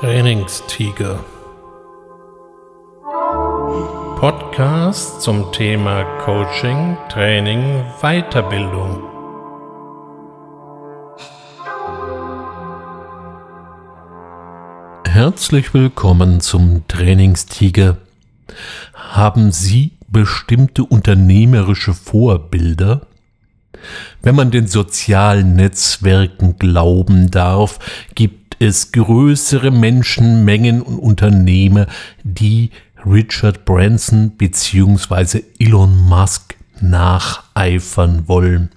Trainingstiger. Podcast zum Thema Coaching, Training, Weiterbildung. Herzlich willkommen zum Trainingstiger. Haben Sie bestimmte unternehmerische Vorbilder? Wenn man den sozialen Netzwerken glauben darf, gibt es größere Menschenmengen und Unternehmer, die Richard Branson bzw. Elon Musk nacheifern wollen.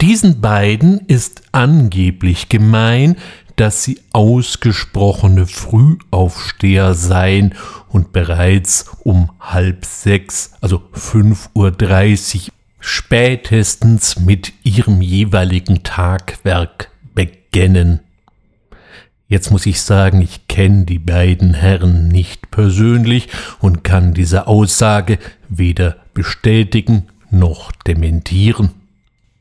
Diesen beiden ist angeblich gemein, dass sie ausgesprochene Frühaufsteher seien und bereits um halb sechs, also fünf Uhr dreißig, spätestens mit ihrem jeweiligen Tagwerk beginnen. Jetzt muss ich sagen, ich kenne die beiden Herren nicht persönlich und kann diese Aussage weder bestätigen noch dementieren.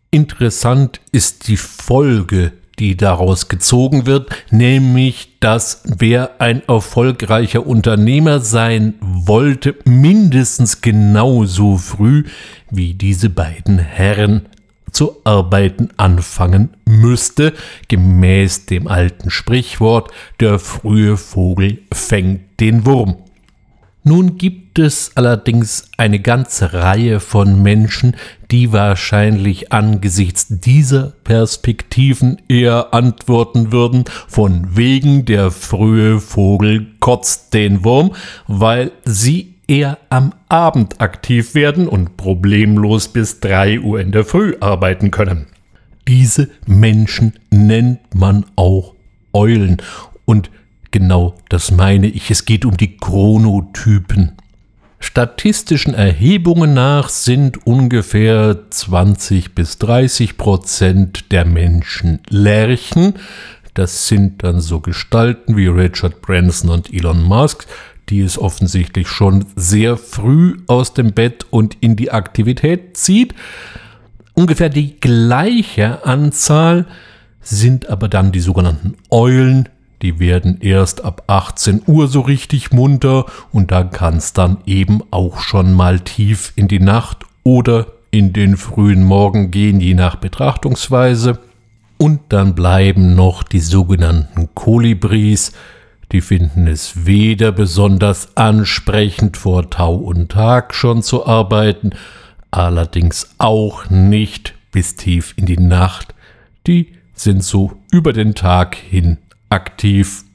Interessant ist die Folge, die daraus gezogen wird, nämlich, dass wer ein erfolgreicher Unternehmer sein wollte, mindestens genauso früh wie diese beiden Herren zu arbeiten anfangen müsste, gemäß dem alten Sprichwort, der frühe Vogel fängt den Wurm. Nun gibt es allerdings eine ganze Reihe von Menschen, die wahrscheinlich angesichts dieser Perspektiven eher antworten würden, von wegen der frühe Vogel kotzt den Wurm, weil sie eher am Abend aktiv werden und problemlos bis 3 Uhr in der Früh arbeiten können. Diese Menschen nennt man auch Eulen. Und genau das meine ich. Es geht um die Chronotypen. Statistischen Erhebungen nach sind ungefähr 20 bis 30 Prozent der Menschen Lerchen. Das sind dann so Gestalten wie Richard Branson und Elon Musk, die es offensichtlich schon sehr früh aus dem Bett und in die Aktivität zieht. Ungefähr die gleiche Anzahl sind aber dann die sogenannten Eulen, die werden erst ab 18 Uhr so richtig munter und da kann es dann eben auch schon mal tief in die Nacht oder in den frühen Morgen gehen, je nach Betrachtungsweise. Und dann bleiben noch die sogenannten Kolibris, die finden es weder besonders ansprechend vor Tau und Tag schon zu arbeiten, allerdings auch nicht bis tief in die Nacht. Die sind so über den Tag hin aktiv.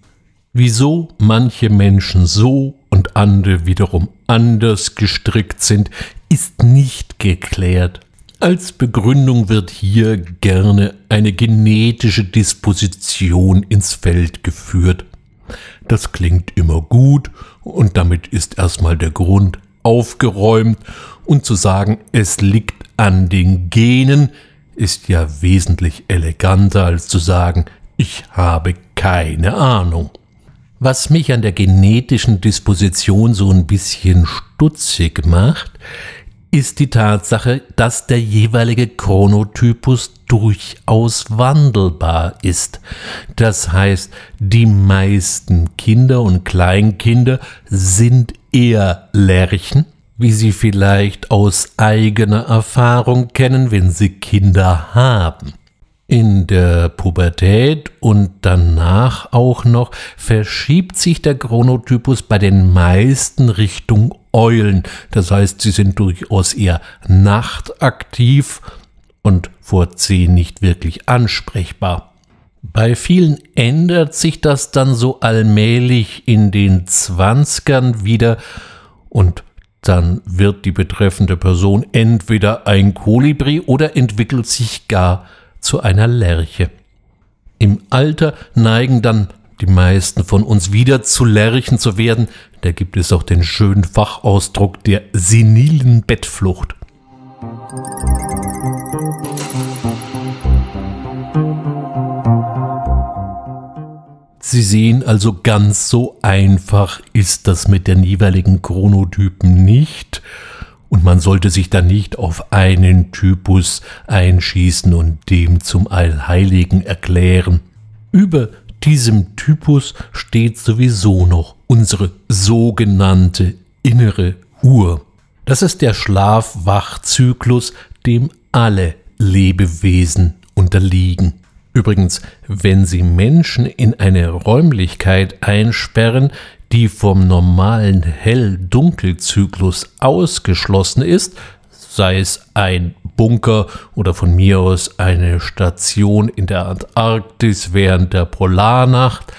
Wieso manche Menschen so und andere wiederum anders gestrickt sind, ist nicht geklärt. Als Begründung wird hier gerne eine genetische Disposition ins Feld geführt. Das klingt immer gut und damit ist erstmal der Grund aufgeräumt und zu sagen, es liegt an den Genen, ist ja wesentlich eleganter als zu sagen, ich habe keine Ahnung. Was mich an der genetischen Disposition so ein bisschen stutzig macht, ist die Tatsache, dass der jeweilige Chronotypus durchaus wandelbar ist. Das heißt, die meisten Kinder und Kleinkinder sind eher Lerchen, wie sie vielleicht aus eigener Erfahrung kennen, wenn sie Kinder haben. In der Pubertät und danach auch noch verschiebt sich der Chronotypus bei den meisten Richtung Eulen. Das heißt, sie sind durchaus eher nachtaktiv und vor zehn nicht wirklich ansprechbar. Bei vielen ändert sich das dann so allmählich in den Zwanzigern wieder und dann wird die betreffende Person entweder ein Kolibri oder entwickelt sich gar zu einer Lerche. Im Alter neigen dann die meisten von uns wieder zu Lerchen zu werden. Da gibt es auch den schönen Fachausdruck der senilen Bettflucht. Sie sehen also ganz so einfach ist das mit den jeweiligen Chronotypen nicht und man sollte sich dann nicht auf einen Typus einschießen und dem zum Allheiligen erklären. Über diesem Typus steht sowieso noch unsere sogenannte innere Uhr. Das ist der Schlaf-Wach-Zyklus, dem alle Lebewesen unterliegen. Übrigens, wenn Sie Menschen in eine Räumlichkeit einsperren, die vom normalen Hell-Dunkel-Zyklus ausgeschlossen ist, sei es ein Bunker oder von mir aus eine Station in der Antarktis während der Polarnacht,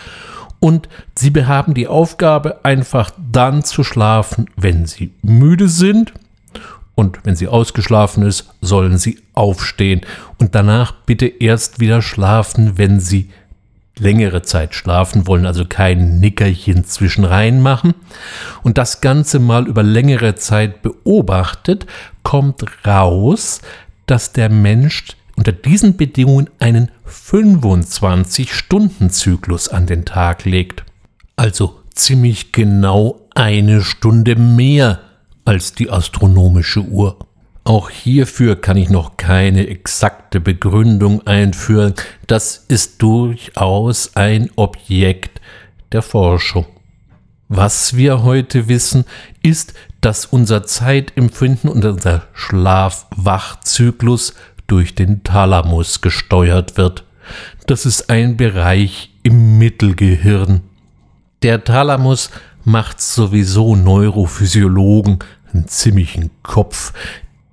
und sie haben die Aufgabe, einfach dann zu schlafen, wenn sie müde sind. Und wenn sie ausgeschlafen ist, sollen sie aufstehen. Und danach bitte erst wieder schlafen, wenn sie längere Zeit schlafen wollen, also kein Nickerchen zwischen rein machen. Und das Ganze mal über längere Zeit beobachtet, kommt raus, dass der Mensch unter diesen Bedingungen einen 25-Stunden-Zyklus an den Tag legt. Also ziemlich genau eine Stunde mehr als die astronomische Uhr. Auch hierfür kann ich noch keine exakte Begründung einführen. Das ist durchaus ein Objekt der Forschung. Was wir heute wissen, ist, dass unser Zeitempfinden und unser Schlaf-Wach-Zyklus durch den Thalamus gesteuert wird. Das ist ein Bereich im Mittelgehirn. Der Thalamus macht sowieso Neurophysiologen einen ziemlichen Kopf.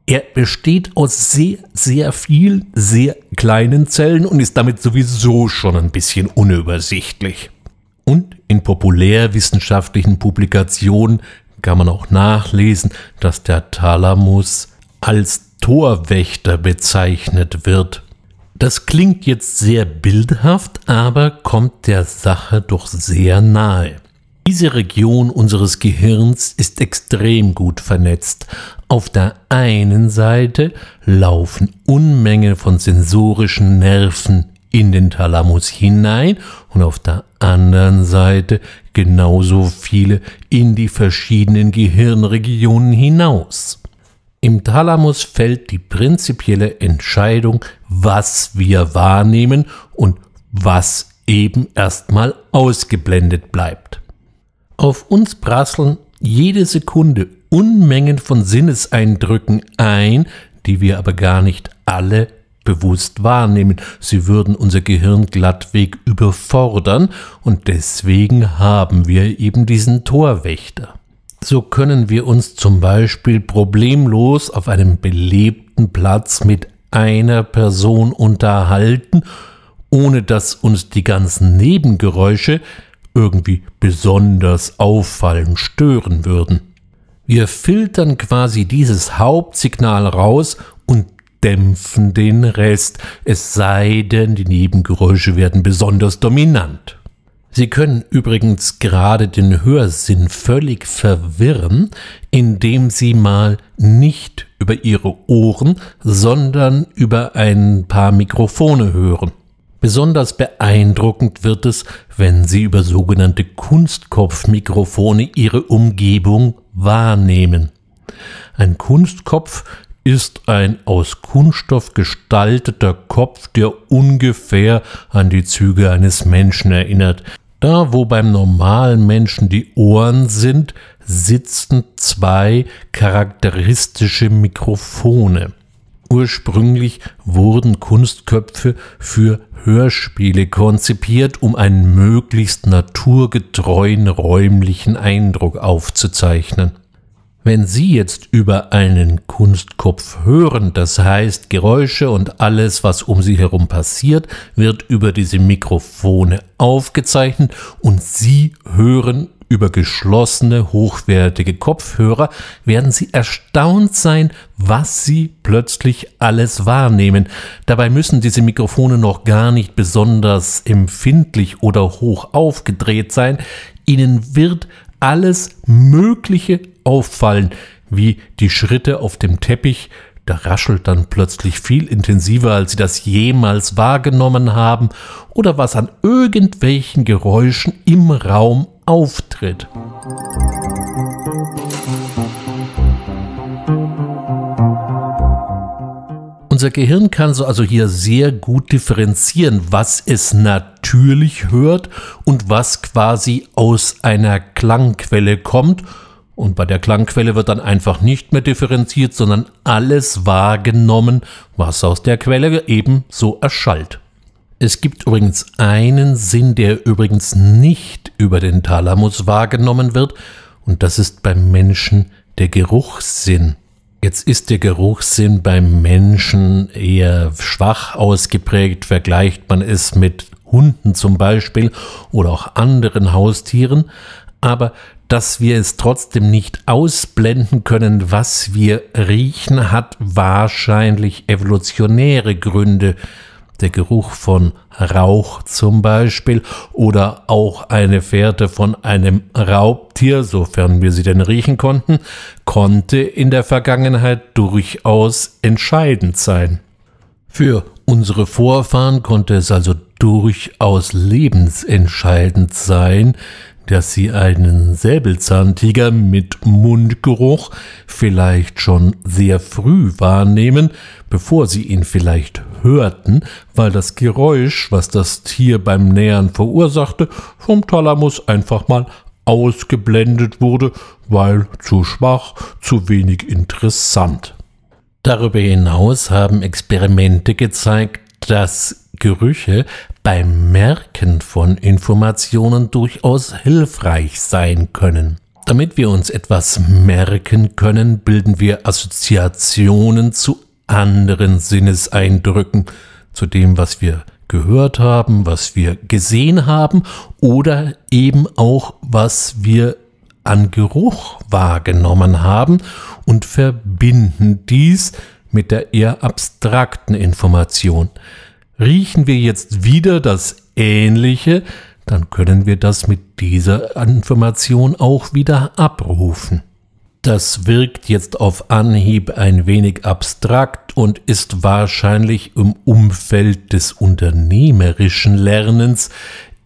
Er besteht aus sehr, sehr vielen, sehr kleinen Zellen und ist damit sowieso schon ein bisschen unübersichtlich. Und in populärwissenschaftlichen Publikationen kann man auch nachlesen, dass der Thalamus als Torwächter bezeichnet wird. Das klingt jetzt sehr bildhaft, aber kommt der Sache doch sehr nahe. Diese Region unseres Gehirns ist extrem gut vernetzt. Auf der einen Seite laufen Unmenge von sensorischen Nerven in den Thalamus hinein und auf der anderen Seite genauso viele in die verschiedenen Gehirnregionen hinaus. Im Thalamus fällt die prinzipielle Entscheidung, was wir wahrnehmen und was eben erstmal ausgeblendet bleibt. Auf uns prasseln jede Sekunde Unmengen von Sinneseindrücken ein, die wir aber gar nicht alle bewusst wahrnehmen. Sie würden unser Gehirn glattweg überfordern und deswegen haben wir eben diesen Torwächter. So können wir uns zum Beispiel problemlos auf einem belebten Platz mit einer Person unterhalten, ohne dass uns die ganzen Nebengeräusche irgendwie besonders auffallen, stören würden. Wir filtern quasi dieses Hauptsignal raus und dämpfen den Rest, es sei denn, die Nebengeräusche werden besonders dominant. Sie können übrigens gerade den Hörsinn völlig verwirren, indem Sie mal nicht über Ihre Ohren, sondern über ein paar Mikrofone hören. Besonders beeindruckend wird es, wenn Sie über sogenannte Kunstkopfmikrofone Ihre Umgebung wahrnehmen. Ein Kunstkopf ist ein aus Kunststoff gestalteter Kopf, der ungefähr an die Züge eines Menschen erinnert. Da, wo beim normalen Menschen die Ohren sind, sitzen zwei charakteristische Mikrofone. Ursprünglich wurden Kunstköpfe für Hörspiele konzipiert, um einen möglichst naturgetreuen räumlichen Eindruck aufzuzeichnen. Wenn Sie jetzt über einen Kunstkopf hören, das heißt Geräusche und alles, was um Sie herum passiert, wird über diese Mikrofone aufgezeichnet und Sie hören über geschlossene, hochwertige Kopfhörer werden Sie erstaunt sein, was Sie plötzlich alles wahrnehmen. Dabei müssen diese Mikrofone noch gar nicht besonders empfindlich oder hoch aufgedreht sein. Ihnen wird alles Mögliche auffallen, wie die Schritte auf dem Teppich, da raschelt dann plötzlich viel intensiver, als sie das jemals wahrgenommen haben, oder was an irgendwelchen Geräuschen im Raum auftritt. Unser Gehirn kann so also hier sehr gut differenzieren, was es natürlich hört und was quasi aus einer Klangquelle kommt. Und bei der Klangquelle wird dann einfach nicht mehr differenziert, sondern alles wahrgenommen, was aus der Quelle eben so erschallt. Es gibt übrigens einen Sinn, der übrigens nicht über den Thalamus wahrgenommen wird, und das ist beim Menschen der Geruchssinn. Jetzt ist der Geruchssinn beim Menschen eher schwach ausgeprägt. Vergleicht man es mit Hunden zum Beispiel oder auch anderen Haustieren. Aber dass wir es trotzdem nicht ausblenden können, was wir riechen, hat wahrscheinlich evolutionäre Gründe der Geruch von Rauch zum Beispiel oder auch eine Fährte von einem Raubtier, sofern wir sie denn riechen konnten, konnte in der Vergangenheit durchaus entscheidend sein. Für unsere Vorfahren konnte es also durchaus lebensentscheidend sein, dass sie einen Säbelzahntiger mit Mundgeruch vielleicht schon sehr früh wahrnehmen, bevor sie ihn vielleicht hörten, weil das Geräusch, was das Tier beim Nähern verursachte, vom Thalamus einfach mal ausgeblendet wurde, weil zu schwach, zu wenig interessant. Darüber hinaus haben Experimente gezeigt, dass Gerüche beim Merken von Informationen durchaus hilfreich sein können. Damit wir uns etwas merken können, bilden wir Assoziationen zu anderen Sinneseindrücken, zu dem, was wir gehört haben, was wir gesehen haben oder eben auch, was wir an Geruch wahrgenommen haben und verbinden dies mit der eher abstrakten Information. Riechen wir jetzt wieder das Ähnliche, dann können wir das mit dieser Information auch wieder abrufen. Das wirkt jetzt auf Anhieb ein wenig abstrakt und ist wahrscheinlich im Umfeld des unternehmerischen Lernens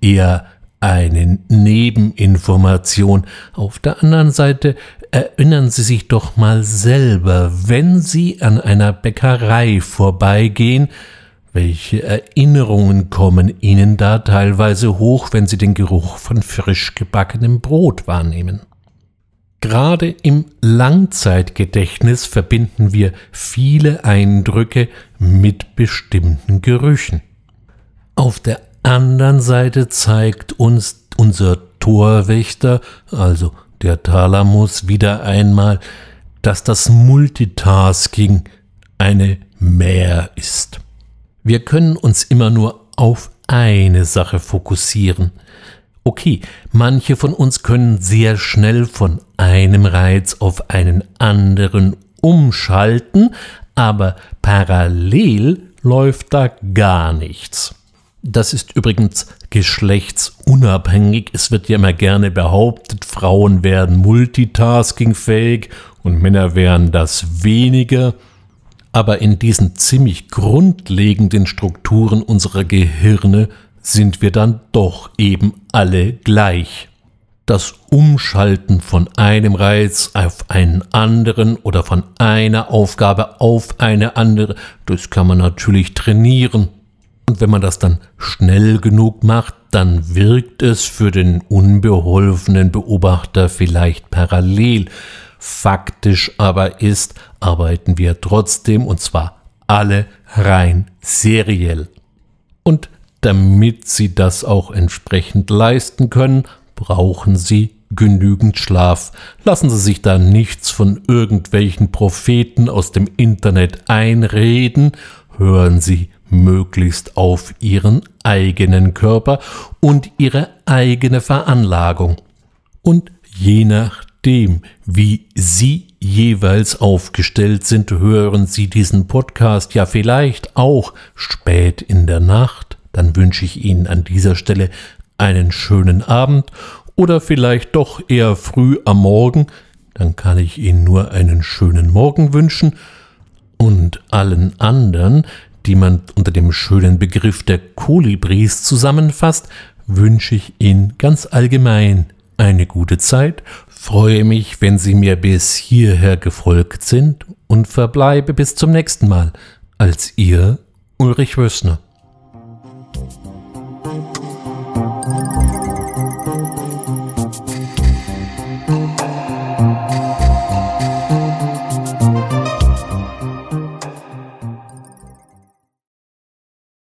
eher eine Nebeninformation. Auf der anderen Seite erinnern Sie sich doch mal selber, wenn Sie an einer Bäckerei vorbeigehen, welche Erinnerungen kommen Ihnen da teilweise hoch, wenn Sie den Geruch von frisch gebackenem Brot wahrnehmen? Gerade im Langzeitgedächtnis verbinden wir viele Eindrücke mit bestimmten Gerüchen. Auf der anderen Seite zeigt uns unser Torwächter, also der Thalamus, wieder einmal, dass das Multitasking eine Mehr ist. Wir können uns immer nur auf eine Sache fokussieren. Okay, manche von uns können sehr schnell von einem Reiz auf einen anderen umschalten, aber parallel läuft da gar nichts. Das ist übrigens geschlechtsunabhängig. Es wird ja immer gerne behauptet, Frauen werden multitaskingfähig und Männer wären das weniger. Aber in diesen ziemlich grundlegenden Strukturen unserer Gehirne sind wir dann doch eben alle gleich. Das Umschalten von einem Reiz auf einen anderen oder von einer Aufgabe auf eine andere, das kann man natürlich trainieren. Und wenn man das dann schnell genug macht, dann wirkt es für den unbeholfenen Beobachter vielleicht parallel. Faktisch aber ist, arbeiten wir trotzdem und zwar alle rein seriell. Und damit sie das auch entsprechend leisten können, brauchen sie genügend Schlaf. Lassen Sie sich da nichts von irgendwelchen Propheten aus dem Internet einreden, hören Sie möglichst auf Ihren eigenen Körper und Ihre eigene Veranlagung. Und je nachdem, wie Sie jeweils aufgestellt sind, hören Sie diesen Podcast ja vielleicht auch spät in der Nacht dann wünsche ich Ihnen an dieser Stelle einen schönen Abend oder vielleicht doch eher früh am Morgen, dann kann ich Ihnen nur einen schönen Morgen wünschen und allen anderen, die man unter dem schönen Begriff der Kolibris zusammenfasst, wünsche ich Ihnen ganz allgemein eine gute Zeit, freue mich, wenn Sie mir bis hierher gefolgt sind und verbleibe bis zum nächsten Mal. als Ihr Ulrich Wössner.